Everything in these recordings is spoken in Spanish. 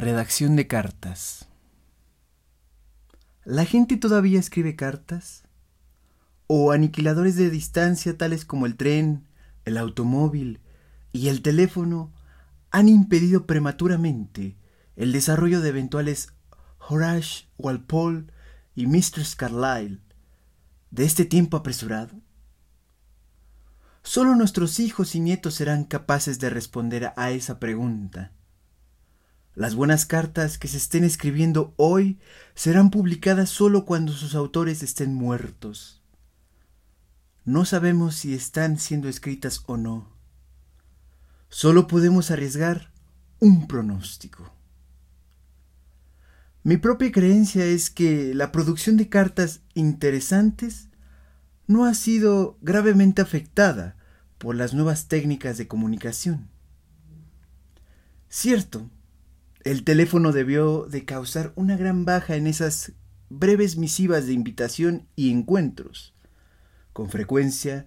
redacción de cartas. ¿La gente todavía escribe cartas? ¿O aniquiladores de distancia tales como el tren, el automóvil y el teléfono han impedido prematuramente el desarrollo de eventuales Horace Walpole y Mr. Carlyle de este tiempo apresurado? Solo nuestros hijos y nietos serán capaces de responder a esa pregunta las buenas cartas que se estén escribiendo hoy serán publicadas solo cuando sus autores estén muertos. No sabemos si están siendo escritas o no. Solo podemos arriesgar un pronóstico. Mi propia creencia es que la producción de cartas interesantes no ha sido gravemente afectada por las nuevas técnicas de comunicación. Cierto, el teléfono debió de causar una gran baja en esas breves misivas de invitación y encuentros, con frecuencia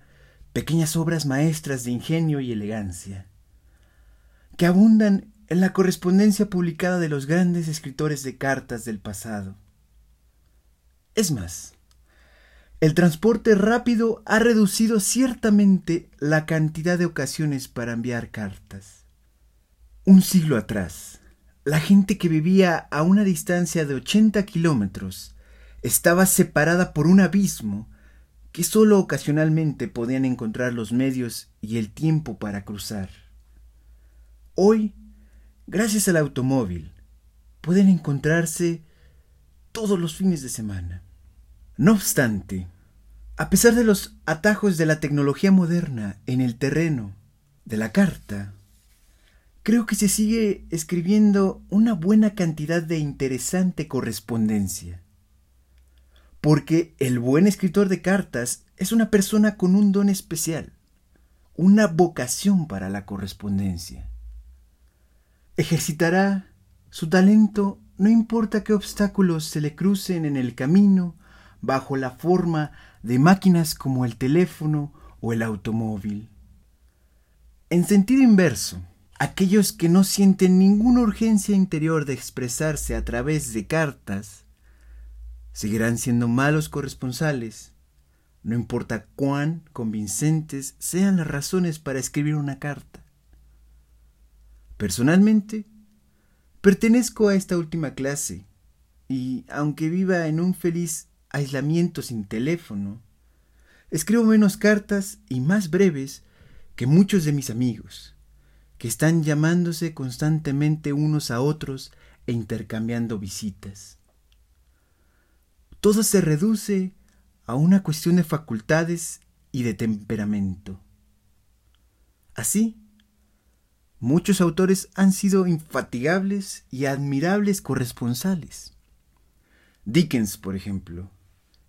pequeñas obras maestras de ingenio y elegancia, que abundan en la correspondencia publicada de los grandes escritores de cartas del pasado. Es más, el transporte rápido ha reducido ciertamente la cantidad de ocasiones para enviar cartas. Un siglo atrás, la gente que vivía a una distancia de 80 kilómetros estaba separada por un abismo que sólo ocasionalmente podían encontrar los medios y el tiempo para cruzar. Hoy, gracias al automóvil, pueden encontrarse todos los fines de semana. No obstante, a pesar de los atajos de la tecnología moderna en el terreno de la carta, creo que se sigue escribiendo una buena cantidad de interesante correspondencia. Porque el buen escritor de cartas es una persona con un don especial, una vocación para la correspondencia. Ejercitará su talento no importa qué obstáculos se le crucen en el camino bajo la forma de máquinas como el teléfono o el automóvil. En sentido inverso, aquellos que no sienten ninguna urgencia interior de expresarse a través de cartas, seguirán siendo malos corresponsales, no importa cuán convincentes sean las razones para escribir una carta. Personalmente, pertenezco a esta última clase, y aunque viva en un feliz aislamiento sin teléfono, escribo menos cartas y más breves que muchos de mis amigos que están llamándose constantemente unos a otros e intercambiando visitas. Todo se reduce a una cuestión de facultades y de temperamento. Así, muchos autores han sido infatigables y admirables corresponsales. Dickens, por ejemplo,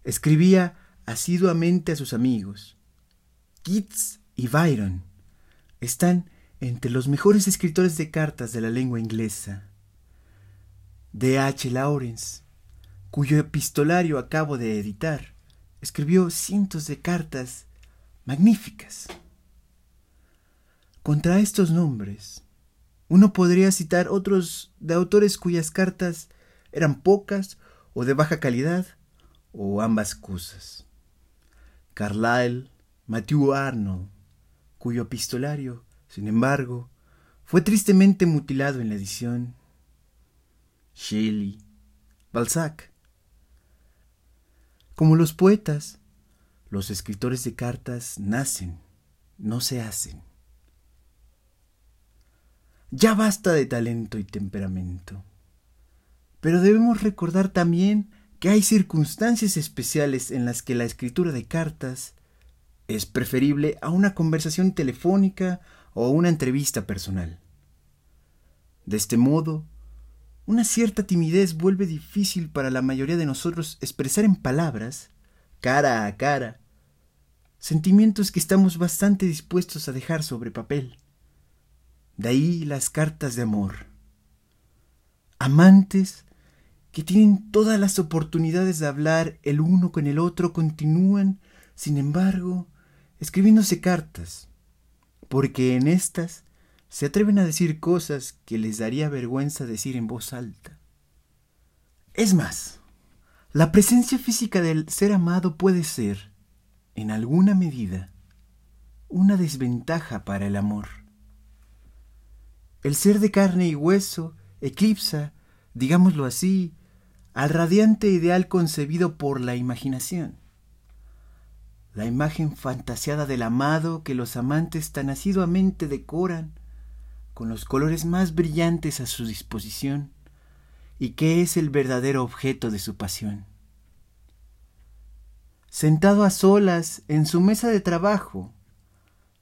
escribía asiduamente a sus amigos. Keats y Byron están entre los mejores escritores de cartas de la lengua inglesa. D. H. Lawrence, cuyo epistolario acabo de editar, escribió cientos de cartas magníficas. Contra estos nombres, uno podría citar otros de autores cuyas cartas eran pocas o de baja calidad, o ambas cosas. Carlyle, Matthew Arnold, cuyo epistolario sin embargo, fue tristemente mutilado en la edición. Shelley, Balzac. Como los poetas, los escritores de cartas nacen, no se hacen. Ya basta de talento y temperamento. Pero debemos recordar también que hay circunstancias especiales en las que la escritura de cartas es preferible a una conversación telefónica o una entrevista personal. De este modo, una cierta timidez vuelve difícil para la mayoría de nosotros expresar en palabras, cara a cara, sentimientos que estamos bastante dispuestos a dejar sobre papel. De ahí las cartas de amor. Amantes que tienen todas las oportunidades de hablar el uno con el otro continúan, sin embargo, escribiéndose cartas, porque en estas se atreven a decir cosas que les daría vergüenza decir en voz alta. Es más, la presencia física del ser amado puede ser, en alguna medida, una desventaja para el amor. El ser de carne y hueso eclipsa, digámoslo así, al radiante ideal concebido por la imaginación. La imagen fantasiada del amado que los amantes tan asiduamente decoran con los colores más brillantes a su disposición y que es el verdadero objeto de su pasión. Sentado a solas en su mesa de trabajo,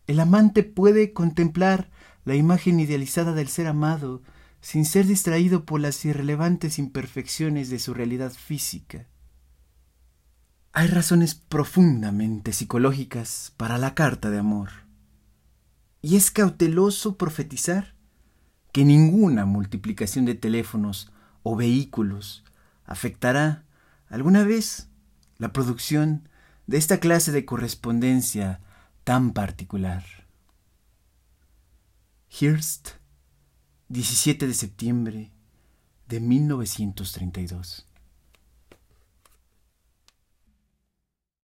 el amante puede contemplar la imagen idealizada del ser amado sin ser distraído por las irrelevantes imperfecciones de su realidad física. Hay razones profundamente psicológicas para la carta de amor. Y es cauteloso profetizar que ninguna multiplicación de teléfonos o vehículos afectará alguna vez la producción de esta clase de correspondencia tan particular. Hearst, 17 de septiembre de 1932.